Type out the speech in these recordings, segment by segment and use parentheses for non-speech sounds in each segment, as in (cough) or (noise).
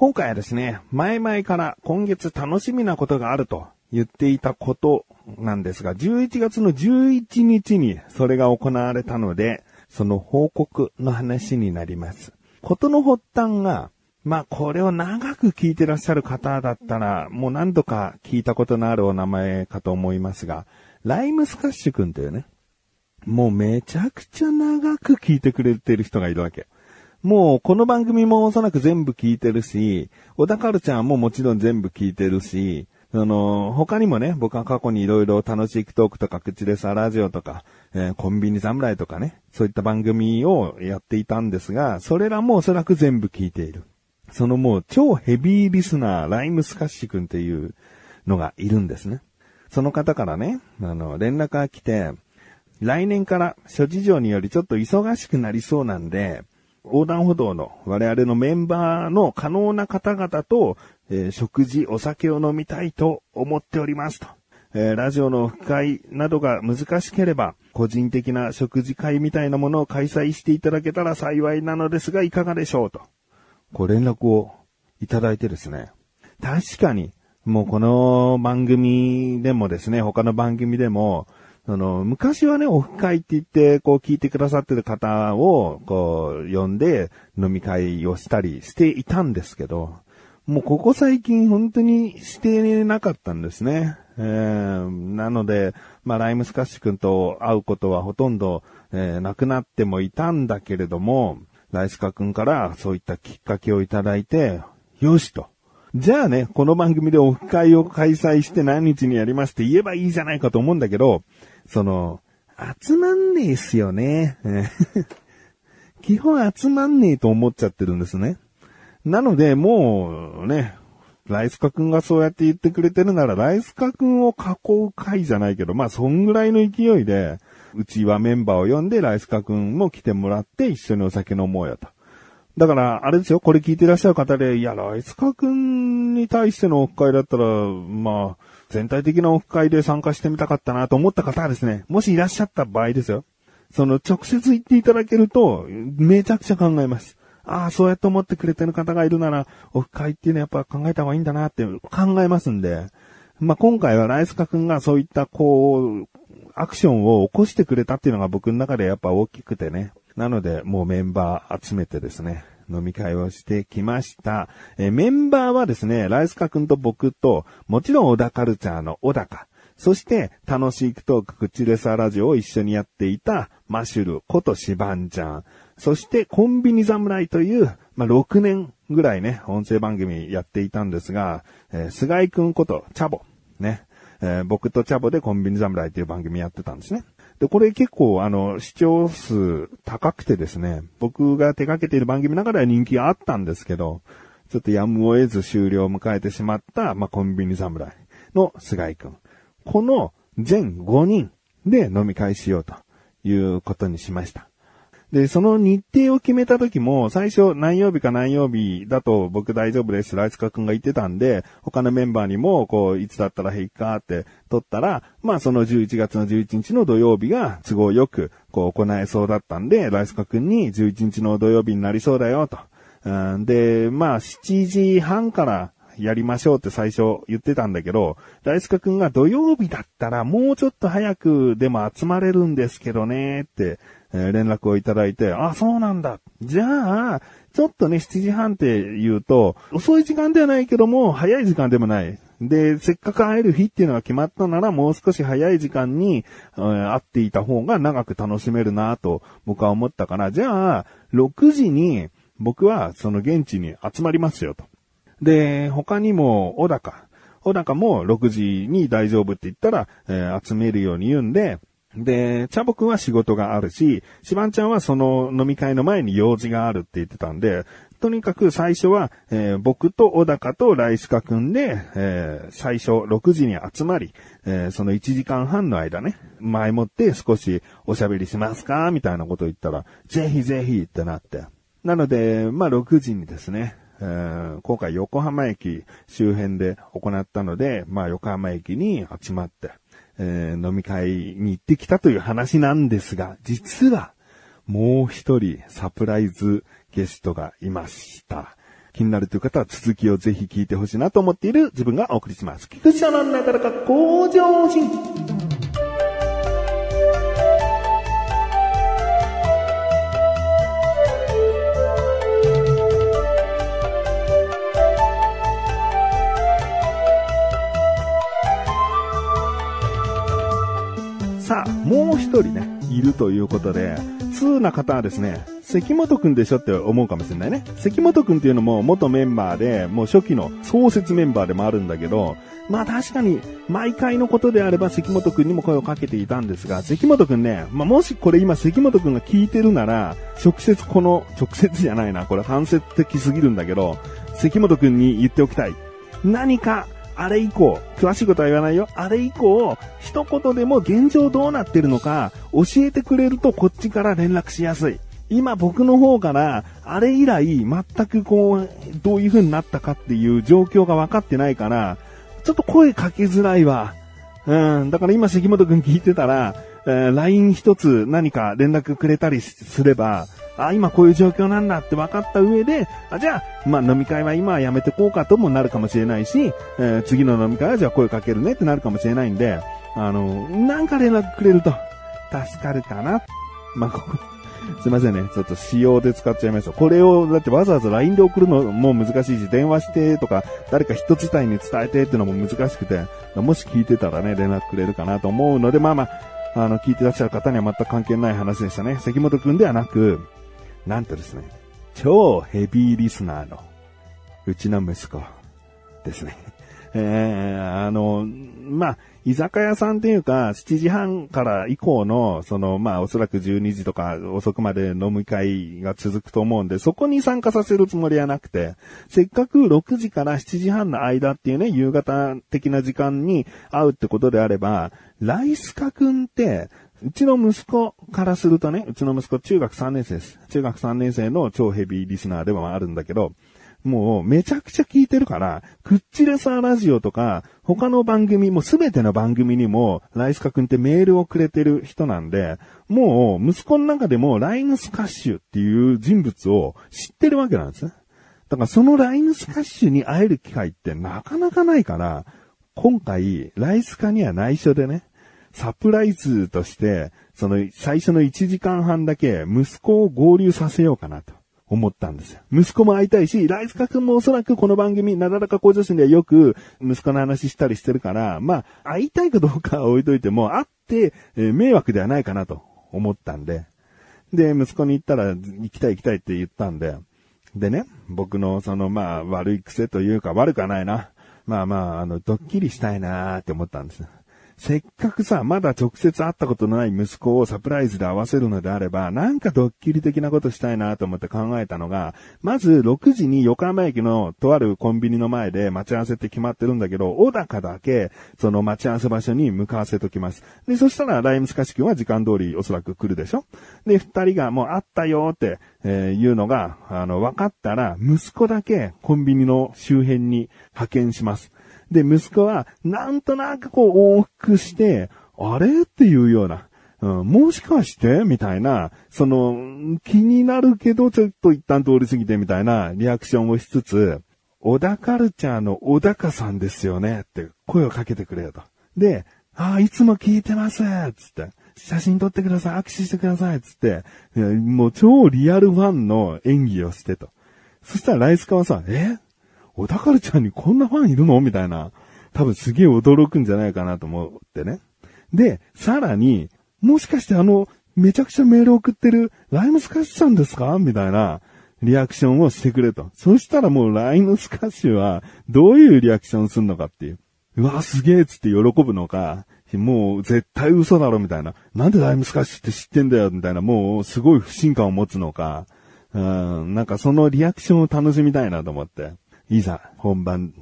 今回はですね、前々から今月楽しみなことがあると言っていたことなんですが、11月の11日にそれが行われたので、その報告の話になります。ことの発端が、まあこれを長く聞いてらっしゃる方だったら、もう何度か聞いたことのあるお名前かと思いますが、ライムスカッシュ君というね、もうめちゃくちゃ長く聞いてくれてる人がいるわけ。もうこの番組もおそらく全部聞いてるし、小田カルチャーももちろん全部聞いてるし、あの、他にもね、僕は過去にいろいろ楽しいトークとか口でさラジオとか、えー、コンビニ侍とかね、そういった番組をやっていたんですが、それらもおそらく全部聞いている。そのもう超ヘビーリスナー、ライムスカッシュ君っていうのがいるんですね。その方からね、あの、連絡が来て、来年から諸事情によりちょっと忙しくなりそうなんで、横断歩道の我々のメンバーの可能な方々と、えー、食事、お酒を飲みたいと思っておりますと。えー、ラジオの深会などが難しければ、個人的な食事会みたいなものを開催していただけたら幸いなのですが、いかがでしょうと。ご連絡をいただいてですね。確かに、もうこの番組でもですね、他の番組でも、その、昔はね、オフ会って言って、こう聞いてくださってる方を、こう、呼んで飲み会をしたりしていたんですけど、もうここ最近本当にしてなかったんですね。えー、なので、まあ、ライムスカッシュ君と会うことはほとんど、えー、なくなってもいたんだけれども、ライスカ君からそういったきっかけをいただいて、よしと。じゃあね、この番組でオフ会を開催して何日にやりますって言えばいいじゃないかと思うんだけど、その、集まんねえっすよね。(laughs) 基本集まんねえと思っちゃってるんですね。なので、もうね、ライスカ君がそうやって言ってくれてるなら、ライスカ君を囲う会じゃないけど、まあ、そんぐらいの勢いで、うちはメンバーを呼んで、ライスカ君も来てもらって一緒にお酒飲もうよと。だから、あれですよ、これ聞いてらっしゃる方で、いや、ライスカ君に対してのオフ会だったら、まあ、全体的なオフ会で参加してみたかったなと思った方はですね、もしいらっしゃった場合ですよ。その、直接言っていただけると、めちゃくちゃ考えます。ああ、そうやって思ってくれてる方がいるなら、オフ会っていうのはやっぱ考えた方がいいんだなって考えますんで、まあ、今回はライスカ君がそういったこう、アクションを起こしてくれたっていうのが僕の中でやっぱ大きくてね。なので、もうメンバー集めてですね、飲み会をしてきました。えメンバーはですね、ライスカ君と僕と、もちろん小田カルチャーの小高、そして、楽しいトーク口レサラジオを一緒にやっていた、マシュルことシバンちゃん。そして、コンビニ侍という、まあ、6年ぐらいね、音声番組やっていたんですが、えー、菅井くんことチャボ、ね、えー、僕とチャボでコンビニ侍という番組やってたんですね。で、これ結構あの、視聴数高くてですね、僕が手掛けている番組の中では人気があったんですけど、ちょっとやむを得ず終了を迎えてしまった、まあ、コンビニ侍の菅井くん。この全5人で飲み会しようということにしました。で、その日程を決めた時も、最初何曜日か何曜日だと僕大丈夫です。ライスカ君が言ってたんで、他のメンバーにも、こう、いつだったら平気かって取ったら、まあその11月の11日の土曜日が都合よく、こう行えそうだったんで、ライスカ君に11日の土曜日になりそうだよと。で、まあ7時半からやりましょうって最初言ってたんだけど、大塚くんが土曜日だったらもうちょっと早くでも集まれるんですけどねって、え連絡をいただいて、あ、そうなんだ。じゃあ、ちょっとね、7時半って言うと、遅い時間ではないけども、早い時間でもない。で、せっかく会える日っていうのが決まったなら、もう少し早い時間に、えー、会っていた方が長く楽しめるなと僕は思ったから、じゃあ、6時に僕はその現地に集まりますよと。で、他にも、小高。小高も6時に大丈夫って言ったら、えー、集めるように言うんで、で、チャボくんは仕事があるし、シバンちゃんはその飲み会の前に用事があるって言ってたんで、とにかく最初は、えー、僕と小高とライスカくんで、えー、最初6時に集まり、えー、その1時間半の間ね、前もって少しおしゃべりしますかみたいなこと言ったら、ぜひぜひってなって。なので、まあ6時にですね、えー、今回横浜駅周辺で行ったので、まあ横浜駅に集まって、えー、飲み会に行ってきたという話なんですが、実はもう一人サプライズゲストがいました。気になるという方は続きをぜひ聞いてほしいなと思っている自分がお送りします。菊池のなかなか向上心。さあ、もう一人ね、いるということで、通な方はですね、関本くんでしょって思うかもしれないね。関本くんっていうのも元メンバーで、もう初期の創設メンバーでもあるんだけど、まあ確かに、毎回のことであれば関本くんにも声をかけていたんですが、関本くんね、まあもしこれ今関本くんが聞いてるなら、直接この、直接じゃないな、これ反接的すぎるんだけど、関本くんに言っておきたい。何かあれ以降、詳しいことは言わないよ。あれ以降、一言でも現状どうなってるのか教えてくれるとこっちから連絡しやすい。今僕の方から、あれ以来全くこう、どういう風になったかっていう状況が分かってないから、ちょっと声かけづらいわ。うん、だから今関本くん聞いてたら、えー、LINE 一つ何か連絡くれたりすれば、あ、今こういう状況なんだって分かった上で、あ、じゃあ、まあ飲み会は今はやめてこうかともなるかもしれないし、えー、次の飲み会はじゃあ声かけるねってなるかもしれないんで、あの、なんか連絡くれると助かるかな。まあ、ここ、すいませんね。ちょっと仕様で使っちゃいました。これを、だってわざわざ LINE で送るのも難しいし、電話してとか、誰か一つ体に伝えてっていうのも難しくて、もし聞いてたらね、連絡くれるかなと思うので、まあまあ、あの、聞いてらっしゃる方には全く関係ない話でしたね。関本くんではなく、なんとですね、超ヘビーリスナーの、うちの息子ですね。(laughs) えー、あの、まあ、居酒屋さんっていうか、7時半から以降の、その、まあ、おそらく12時とか遅くまで飲み会が続くと思うんで、そこに参加させるつもりはなくて、せっかく6時から7時半の間っていうね、夕方的な時間に会うってことであれば、ライスカ君って、うちの息子からするとね、うちの息子中学3年生です。中学3年生の超ヘビーリスナーでもあるんだけど、もうめちゃくちゃ聞いてるから、クッチレサーラジオとか、他の番組、もうすべての番組にも、ライスカ君ってメールをくれてる人なんで、もう息子の中でもライヌスカッシュっていう人物を知ってるわけなんですね。だからそのライヌスカッシュに会える機会ってなかなかないから、今回、ライスカには内緒でね、サプライズとして、その最初の1時間半だけ息子を合流させようかなと思ったんですよ。息子も会いたいし、ライスカ君もおそらくこの番組、なだらか向上心ではよく息子の話したりしてるから、まあ、会いたいかどうかは置いといても、会って、え、迷惑ではないかなと思ったんで、で、息子に言ったら、行きたい行きたいって言ったんで、でね、僕のそのまあ悪い癖というか悪くはないな。まあまあ、あの、ドッキリしたいなーって思ったんです。せっかくさ、まだ直接会ったことのない息子をサプライズで会わせるのであれば、なんかドッキリ的なことしたいなと思って考えたのが、まず6時に横浜駅のとあるコンビニの前で待ち合わせって決まってるんだけど、小高だけ、その待ち合わせ場所に向かわせときます。で、そしたらライムスカシ君は時間通りおそらく来るでしょ？で、二人がもう会ったよって、えー、言うのが、あの、分かったら、息子だけコンビニの周辺に派遣します。で、息子は、なんとなくこう往復して、あれ？っていうような、うん、もしかして？みたいな、その、気になるけど、ちょっと一旦通り過ぎてみたいな。リアクションをしつつ、小田カルチャーの小高さんですよね？って声をかけてくれよと。で、ああ、いつも聞いてます。つって、写真撮ってください、握手してください。つって、もう超リアルファンの演技をしてと。そしたらライスカはさ、え？小田カルちゃんにこんなファンいるの？みたいな。多分すげえ驚くんじゃないかなと思ってね。で、さらに、もしかしてあの、めちゃくちゃメール送ってる、ライムスカッシュさんですか？みたいな、リアクションをしてくれと。そしたらもうライムスカッシュは、どういうリアクションするのかっていう。うわ、すげえっつって喜ぶのか、もう絶対嘘だろみたいな。なんでライムスカッシュって知ってんだよ？みたいな、もうすごい不信感を持つのか。うん、なんかそのリアクションを楽しみたいなと思って。いざ本番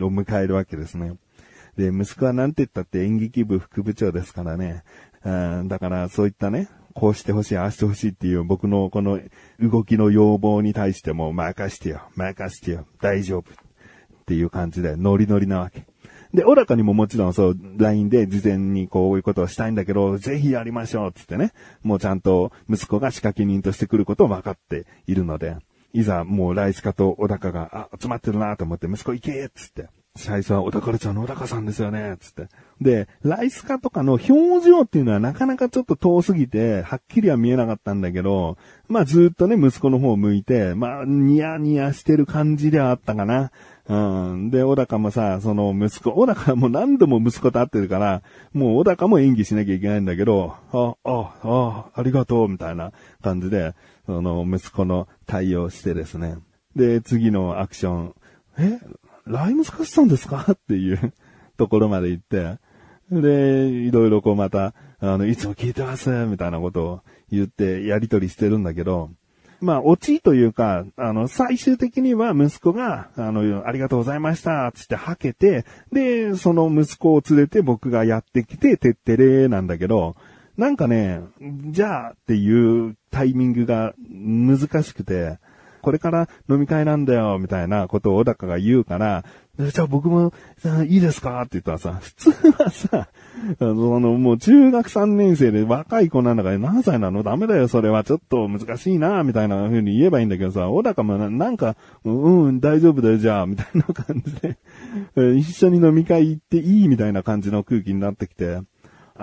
を迎えるわけですね。で、息子は何て言ったって演劇部副部長ですからね。うんだからそういったね、こうしてほしい、ああしてほしいっていう僕のこの動きの要望に対しても任してよ、任してよ、大丈夫っていう感じでノリノリなわけ。で、小高にももちろんそう、LINE で事前にこういうことをしたいんだけど、ぜひやりましょうつってね。もうちゃんと息子が仕掛け人として来ることを分かっているので。いざもうライスカと小高が、あ、集まってるなと思って、息子行けっつって。最初は小高ルチャーの小高さんですよね、つって。で、ライスカとかの表情っていうのはなかなかちょっと遠すぎて、はっきりは見えなかったんだけど、まあずっとね、息子の方を向いて、まあニヤニヤしてる感じではあったかな。うん。で、小高もさ、その息子、小高も何度も息子と会ってるから、もう小高も演技しなきゃいけないんだけど、あ、あ、あ、ありがとう、みたいな感じで、その息子の対応してですね。で、次のアクション、えライムスカッサンですか？(laughs) っていう (laughs) ところまで行って、で、いろいろこうまた、あの、いつも聞いてます、みたいなことを言ってやりとりしてるんだけど、まあ、オチというか、あの、最終的には息子が、あの、ありがとうございました、つってはけて、で、その息子を連れて僕がやってきて、てってれーなんだけど、なんかね、じゃあっていうタイミングが難しくて、これから飲み会なんだよ、みたいなことを小高が言うから、じゃあ僕も、いいですかって言ったらさ、普通はさ、あの、もう中学3年生で若い子なんだから何歳なの？ダメだよ、それは。ちょっと難しいな、みたいな風に言えばいいんだけどさ、小高もなんか、うん、大丈夫だよ、じゃあ、みたいな感じで、一緒に飲み会行っていいみたいな感じの空気になってきて、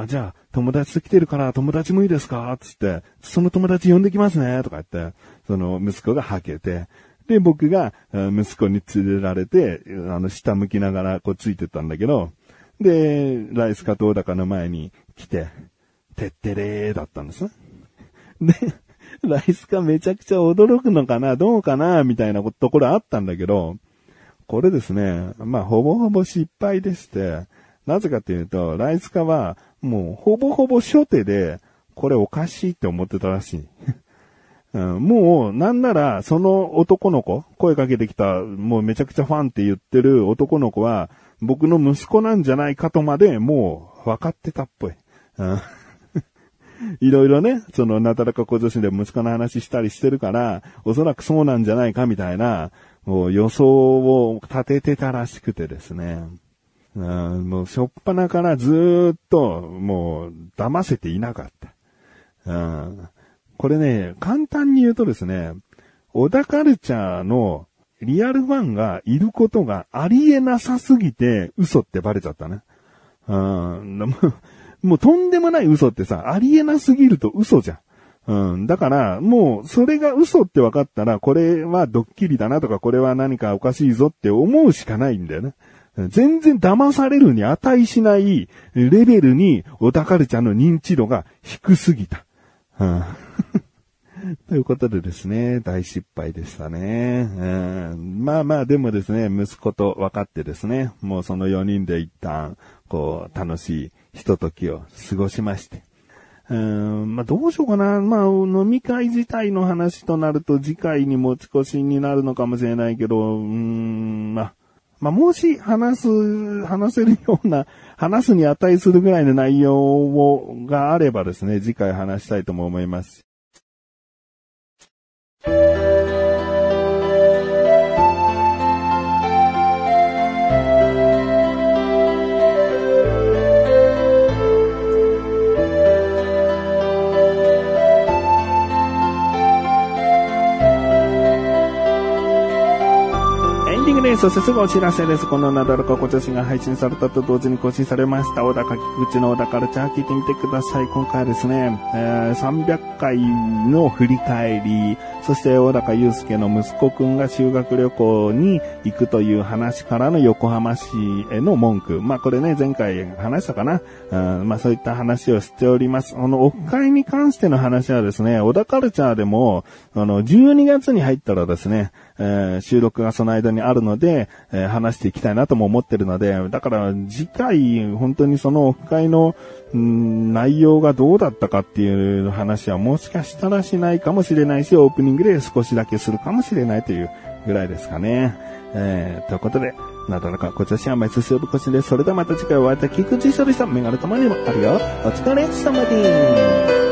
あ、じゃあ、友達と来てるから友達もいいですか？つって、その友達呼んできますね、とか言って、その息子がはけて、で、僕が息子に連れられて、あの、下向きながらこうついてったんだけど、で、ライスカトーダカの前に来て、てってれーだったんですね。で、ライスカめちゃくちゃ驚くのかな？どうかな？みたいなところあったんだけど、これですね、まあ、ほぼほぼ失敗でして、なぜかっていうと、ライスカは、もう、ほぼほぼ初手で、これおかしいって思ってたらしい。(laughs) もう、なんなら、その男の子、声かけてきた、もうめちゃくちゃファンって言ってる男の子は、僕の息子なんじゃないかとまで、もう、分かってたっぽい。うん (laughs) いろいろね、その、なだらか小女子で息子の話したりしてるから、おそらくそうなんじゃないかみたいな、もう予想を立ててたらしくてですね。うん、もう、しょっぱなからずっと、もう、騙せていなかった。うん、これね、簡単に言うとですね、小田カルチャーのリアルファンがいることがありえなさすぎて嘘ってバレちゃったね。うん、もう、もうとんでもない嘘ってさ、ありえなすぎると嘘じゃん。うん。だから、もう、それが嘘って分かったら、これはドッキリだなとか、これは何かおかしいぞって思うしかないんだよね。全然騙されるに値しないレベルに、小田カルチャーの認知度が低すぎた。うん、(laughs) ということでですね、大失敗でしたね。うん、まあまあ、でもですね、息子と分かってですね、もうその4人で一旦、こう、楽しいひとときを過ごしまして。うん、まあどうしようかな。まあ飲み会自体の話となると次回に持ち越しになるのかもしれないけど、うん、まあ、まあもし話す、話せるような話すに値するぐらいの内容を、があればですね、次回話したいとも思います。そしてすぐお知らせです。このなだらか小女子が配信されたと同時に更新されました。小高菊池の小高ルチャー聞いてみてください。今回はですね、えー、300回の振り返り、そして小高祐介の息子くんが修学旅行に行くという話からの横浜市への文句。まあこれね、前回話したかな？うん、まあそういった話をしております。このオフ会に関しての話はですね、小田カルチャーでも、あの、12月に入ったらですね、えー、収録がその間にあるので、えー、話していきたいなとも思ってるので、だから次回、本当にそのオフ会の、ん内容がどうだったかっていう話はもしかしたらしないかもしれないし、オープニングで少しだけするかもしれないというぐらいですかね。えー、ということで、なだらか、こちらしは毎週ぶこしです。それではまた次回お会いいた菊池処理さん、メガネたまにもあるよ。お疲れ様です。